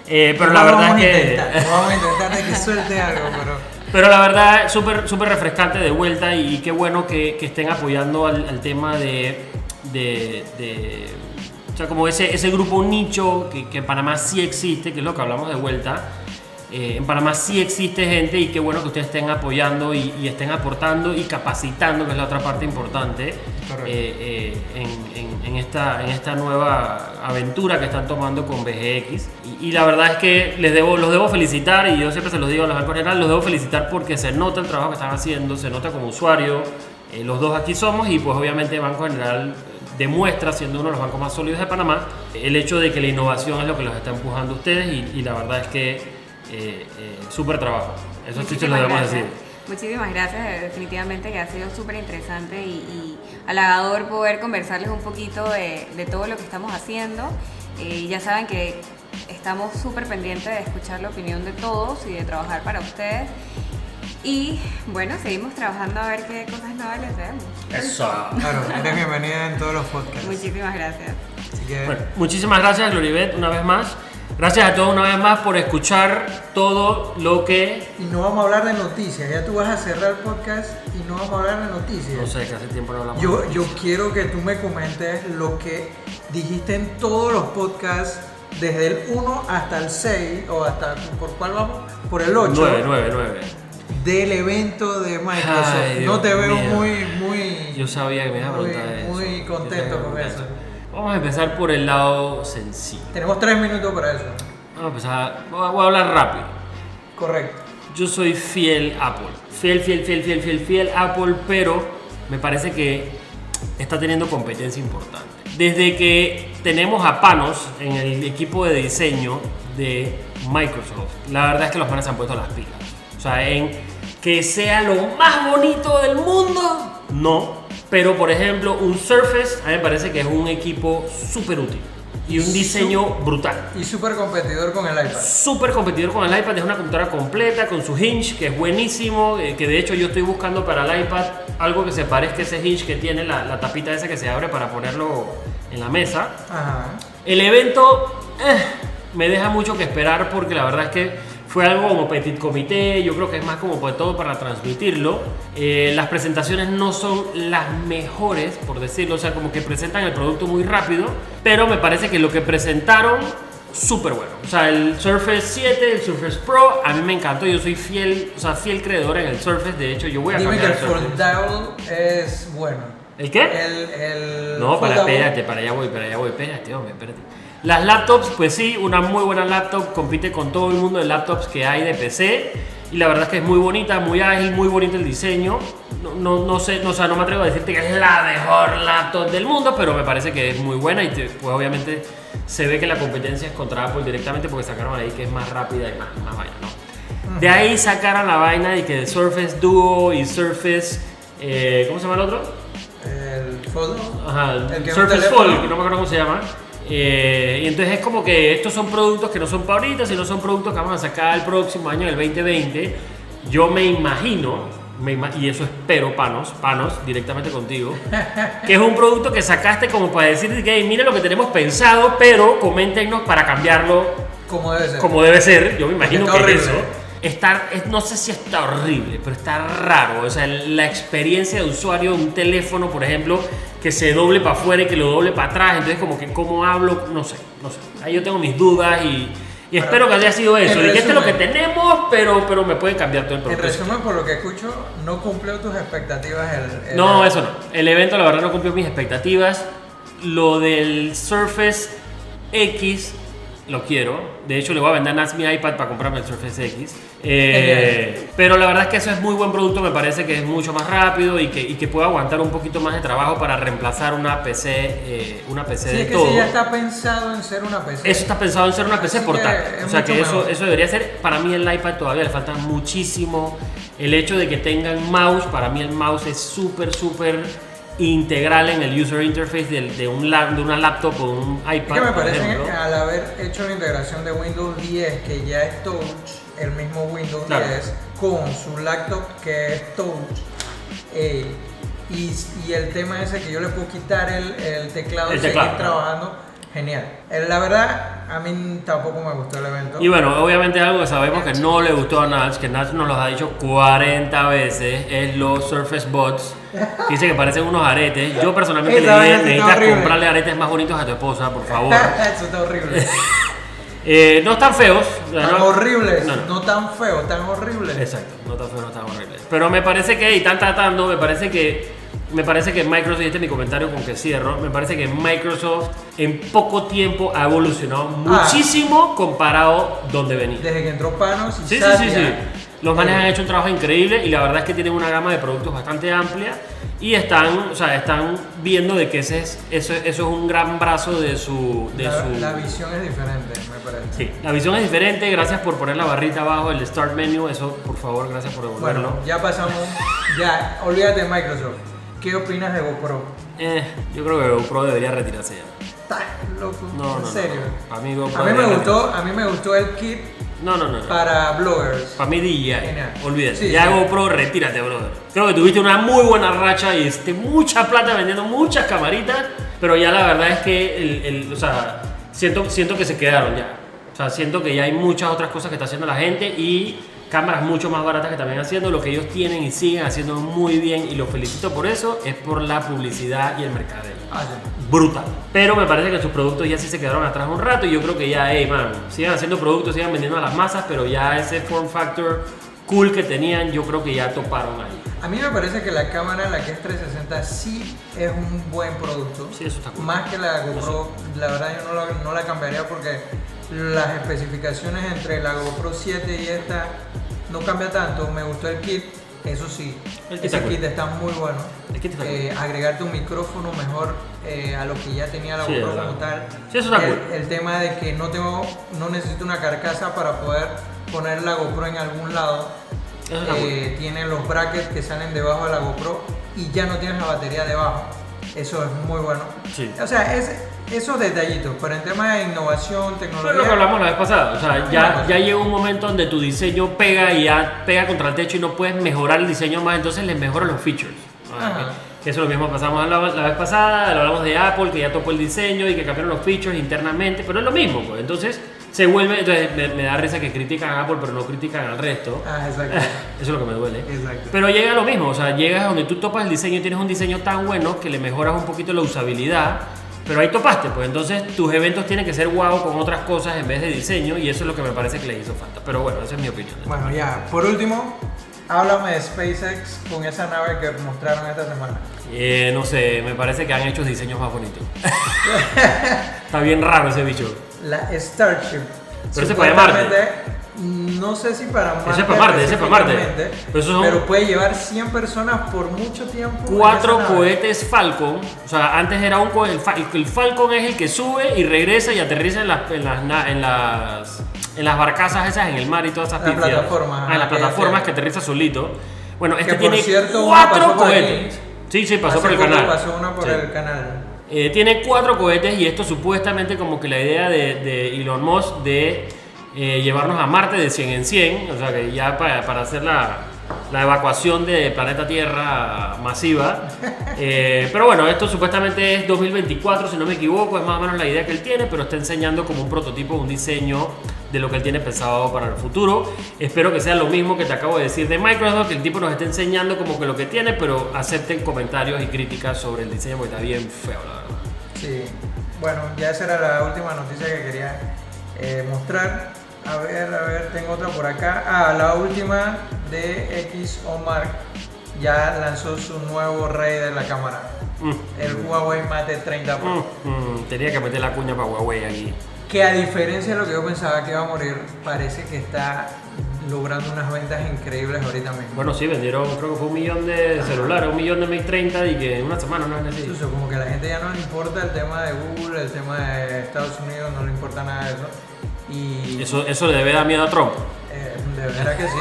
Eh, pero la verdad es que... intentar, vamos a intentar de que suelte algo, pero. Pero la verdad, súper súper refrescante de vuelta y qué bueno que, que estén apoyando al, al tema de, de, de- O sea, como ese, ese grupo nicho que, que en Panamá sí existe, que es lo que hablamos de vuelta. Eh, en Panamá sí existe gente y qué bueno que ustedes estén apoyando y, y estén aportando y capacitando, que es la otra parte importante, eh, eh, en, en- en esta, en esta nueva aventura que están tomando con BGX. Y, y la verdad es que les debo, los debo felicitar y yo siempre se los digo a los bancos general, los debo felicitar porque se nota el trabajo que están haciendo, se nota como usuario. eh, los dos aquí somos y pues obviamente Banco General demuestra, siendo uno de los bancos más sólidos de Panamá, el hecho de que la innovación es lo que los está empujando a ustedes y, y la verdad es que eh, eh, súper trabajo. Eso sí se lo debemos gracias. decir. Muchísimas gracias, definitivamente que ha sido súper interesante y, y halagador poder conversarles un poquito de, de todo lo que estamos haciendo. Eh, ya saben que estamos súper pendientes de escuchar la opinión de todos y de trabajar para ustedes. Y bueno, seguimos trabajando a ver qué cosas nuevas les traemos. Eso. Claro, eres bienvenida en todos los podcasts. Muchísimas gracias. Así que. Bueno, muchísimas gracias, Gloribet, una vez más. Gracias a todos una vez más por escuchar todo lo que. Y no vamos a hablar de noticias, ya tú vas a cerrar el podcast y no vamos a hablar de noticias. No sé, que hace tiempo no hablamos. Yo, yo quiero que tú me comentes lo que dijiste en todos los podcasts, desde el 1 hasta el 6, o hasta, ¿por cuál vamos? Por el 8, 9, 9, 9. del evento de Microsoft. Ay, no te veo mío. muy, muy, Yo sabía que me ibas a muy, preguntar eso. muy Yo sabía contento con eso. Vamos a empezar por el lado sencillo. Tenemos tres minutos para eso. Vamos a empezar. Voy a, hablar rápido. Correcto. Yo soy fiel Apple. Fiel, fiel, fiel, fiel, fiel, fiel Apple, pero me parece que está teniendo competencia importante. Desde que tenemos a Panos en el equipo de diseño de Microsoft, la verdad es que los manes han puesto las pilas. O sea, en que sea lo más bonito del mundo, no. Pero por ejemplo, un Surface a mí me parece que es un equipo súper útil y un diseño brutal. Y súper competidor con el iPad. Súper competidor con el iPad, es una computadora completa con su hinge, que es buenísimo, eh, que de hecho yo estoy buscando para el iPad algo que se parezca a ese hinge que tiene la, la tapita esa que se abre para ponerlo en la mesa. Ajá. El evento eh, me deja mucho que esperar porque la verdad es que fue algo como petit comité, yo creo que es más como todo para transmitirlo. Eh, las presentaciones no son las mejores, por decirlo, o sea, como que presentan el producto muy rápido, pero me parece que lo que presentaron súper bueno. O sea, el Surface 7, el Surface Pro, a mí me encantó. Yo soy fiel, o sea, fiel creador en el Surface. De hecho, yo voy a Dime que cambiar el el foldable es bueno. ¿El qué? El, el No, para, espérate, para allá voy, para allá voy, espérate, hombre, espérate. Las laptops, pues sí, una muy buena laptop, compite con todo el mundo de laptops que hay de PC. Y la verdad es que es muy bonita, muy ágil, muy bonito el diseño. No, no, no sé, no, o sea, no me atrevo a decirte que es la mejor laptop del mundo, pero me parece que es muy buena y te- pues obviamente se ve que la competencia es contra Apple directamente porque sacaron ahí que es más rápida y más, más vaina, ¿no? De ahí sacaron la vaina de que Surface Duo y Surface, eh, ¿cómo se llama el otro? El foldable. Ajá, El que es Surface. Fold, que no me acuerdo cómo se llama. Eh, y entonces es como que estos son productos que no son para ahorita, sino son productos que vamos a sacar el próximo año, el 2020. Yo me imagino, me ima- y eso espero, Panos, Panos, directamente contigo, que es un producto que sacaste como para decir que "Hey, mira lo que tenemos pensado, pero coméntenos para cambiarlo Como debe ser. como debe ser. Yo me imagino que horrible. eso. Está, es- no sé si está horrible, pero está raro. O sea, la experiencia de usuario de un teléfono, por ejemplo, que se doble para afuera y que lo doble para atrás. Entonces, como que cómo hablo, no sé, no sé. Ahí yo tengo mis dudas y, y espero que haya sido eso. en Y que este es lo que tenemos, pero, pero me puede cambiar todo el En producto. resumen, por lo que escucho, no cumplió tus expectativas el, el- No, eso no. El evento, la verdad, no cumplió mis expectativas. Lo del Surface X lo quiero. De hecho, le voy a vender a mi iPad para comprarme el Surface X. Eh, pero la verdad es que eso es muy buen producto. Me parece que es mucho más rápido y que, y que puede aguantar un poquito más de trabajo para reemplazar una PC, eh, una PC Sí, de es que todo. si ya está pensado en ser una PC. Eso está pensado en ser una PC Así portátil. O sea que eso, mejor. eso debería ser. Para mí el iPad todavía le falta muchísimo. El hecho de que tengan mouse, para mí el mouse es súper, súper integral en el user interface del- de, un, de una laptop o un Es iPad. que me parece que al haber hecho la integración de Windows 10, que ya es touch, el mismo Windows Claro. 10, con su laptop que es touch, eh, y, y el tema ese que yo le puedo quitar el, el teclado El y seguir teclado. trabajando, genial. Eh, La verdad, a mí tampoco me gustó el evento. Y bueno, obviamente algo que sabemos que no le gustó a Nats, que Nats nos los ha dicho 40 veces, es los Surface Bots. Dice que parecen unos aretes. Yo personalmente le dije, necesitas comprarle aretes más bonitos a tu esposa, por favor. Eso está horrible. Eh, no están feos. tan no- horribles, no, no, no. tan feo, tan horribles. Exacto, no tan feo, no tan horrible. Pero me parece que, y están tratando, me parece que me parece que Microsoft, y este es mi comentario con que cierro, me parece que Microsoft en poco tiempo ha evolucionado Ah. muchísimo comparado donde venía. Desde que entró Panos y Sí, sí, Satya, sí, sí. Los manes han hecho un trabajo increíble y la verdad es que tienen una gama de productos bastante amplia y están, o sea, están viendo de que ese es, eso, eso es un gran brazo de su... De la, su la visión es diferente, me parece. Sí, la visión es diferente, gracias por poner la barrita abajo, el Start Menu, eso por favor, gracias por devolverlo. Bueno, ya pasamos, ya, olvídate de Microsoft. ¿Qué opinas de GoPro? Eh, yo creo que GoPro debería retirarse ya. ¿Estás loco? No, ¿En no, serio? no. A mí GoPro A mí me gustó, a mí me gustó el kit No, no, no. no. para bloggers. Para mí DJI, Genial. olvídate. Sí, ya sí. GoPro, retírate, brother. Creo que tuviste una muy buena racha y este, mucha plata vendiendo muchas camaritas, pero ya la verdad es que, el, el- o sea, siento, siento que se quedaron ya. O sea, siento que ya hay muchas otras cosas que está haciendo la gente y cámaras mucho más baratas que también haciendo lo que ellos tienen y siguen haciendo muy bien y los felicito por eso, es por la publicidad y el mercadeo Ah, sí. brutal. Pero me parece que sus productos ya sí se quedaron atrás un rato y yo creo que ya, hey, man, sigan haciendo productos, sigan vendiendo a las masas, pero ya ese form factor cool que tenían, yo creo que ya toparon ahí. A mí me parece que la cámara, la que es 360, sí es un buen producto. Sí, eso está cool. Más que la GoPro, la verdad yo no la, no la cambiaría porque las especificaciones entre la GoPro 7 y esta no cambia tanto. Me gustó el kit, Eso sí, El kit ese está kit cool. está muy bueno. El kit está cool. Eh, agregarte un micrófono mejor eh, a lo que ya tenía la Sí, GoPro como tal. Sí, eso está el, cool. el tema de que no tengo, no necesito una carcasa para poder poner la GoPro en algún lado. Eh, tiene los brackets que salen debajo de la GoPro y ya no tienes la batería debajo. Eso es muy bueno. Sí. O sea, es, esos detallitos, pero en tema de innovación, Pero tecnología. lo que hablamos la vez pasada, o sea, ya, ya llega un momento donde tu diseño pega y ya pega contra el techo y no puedes mejorar el diseño más, entonces les mejoran los features. Ajá. Que eso es lo mismo pasamos la, la vez pasada, hablamos de Apple, que ya topó el diseño y que cambiaron los features internamente, pero es lo mismo, pues. Entonces se vuelve, entonces me, me da risa que critican a Apple, pero no critican al resto. Ah, exacto. Eso es lo que me duele. Exacto. Pero llega lo mismo, o sea, llegas a donde tú topas el diseño y tienes un diseño tan bueno que le mejoras un poquito la usabilidad, pero ahí topaste, pues entonces tus eventos tienen que ser guau con otras cosas en vez de diseño y eso es lo que me parece que le hizo falta. Pero bueno, esa es mi opinión. Bueno, ya, por último, háblame de SpaceX con esa nave que mostraron esta semana. Eh, no sé, me parece que han hecho diseños más bonitos. Está bien raro ese bicho. La Starship. Pero para Marte. Supuestamente, No sé si para Marte. Ese es para Marte, ese es para Marte. Pero esos son- pero puede llevar 100 personas por mucho tiempo. Cuatro cohetes Falcon, o sea, antes era un cohete, el, Fa- el Falcon es el que sube y regresa y aterriza en las, en las, en las, en las barcazas esas en el mar y todas esas Las pifias. plataformas, Ah, en las plataformas que- aterriza solito. Bueno, este por tiene cierto, cuatro cohetes. Sí, sí, pasó por el canal. Pasó uno por Sí. el canal. Eh, tiene cuatro cohetes y esto supuestamente como que la idea de, de Elon Musk de eh, llevarnos a Marte de 100 en 100, o sea que ya para, para hacer la, la evacuación de planeta Tierra masiva. Eh, pero bueno, esto supuestamente es 2024, si no me equivoco, es más o menos la idea que él tiene, pero está enseñando como un prototipo, un diseño de lo que él tiene pensado para el futuro. Espero que sea lo mismo que te acabo de decir de Microsoft, que el tipo nos esté enseñando como que lo que tiene, pero acepten comentarios y críticas sobre el diseño porque está bien feo, la verdad. Sí. Bueno, ya esa era la última noticia que quería eh, mostrar. A ver, a ver, tengo otra por acá. Ah, la última de XO Mark ya lanzó su nuevo rey de la cámara. Mm, El Huawei Mate 30 Pro. mm, mm, tenía que meter la cuña para Huawei aquí. Que a diferencia de lo que yo pensaba que iba a morir, parece que está logrando unas ventas increíbles ahorita mismo. Bueno, sí, vendieron, creo que fue un millón de celulares, un millón de Mate 30 y que en una semana no es así. Incluso como que a la gente ya no le importa el tema de Google, el tema de Estados Unidos, no le importa nada de eso. Y Eso, eso le debe dar miedo a Trump. eh, de verdad que sí.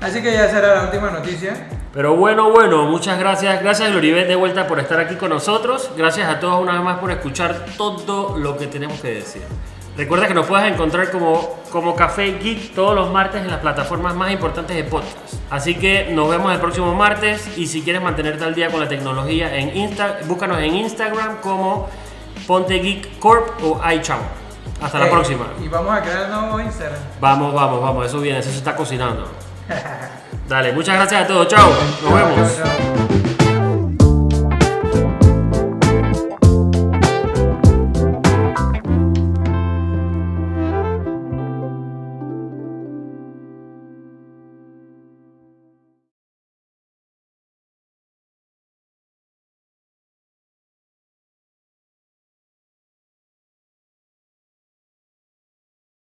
Así que ya será la última noticia. Pero bueno, bueno, muchas gracias. Gracias, Gloribet, de vuelta por estar aquí con nosotros. Gracias a todos una vez más por escuchar todo lo que tenemos que decir. Recuerda que nos puedes encontrar como, como Café Geek todos los martes en las plataformas más importantes de podcast. Así que nos vemos el próximo martes y si quieres mantenerte al día con la tecnología, en Insta, búscanos en Instagram como Ponte Geek Corp o iChamo. Hasta la Eh, próxima. Y vamos a crear el nuevo Instagram. Vamos, vamos, vamos, eso viene, eso se está cocinando. Dale, muchas gracias a todos, chao, nos vemos.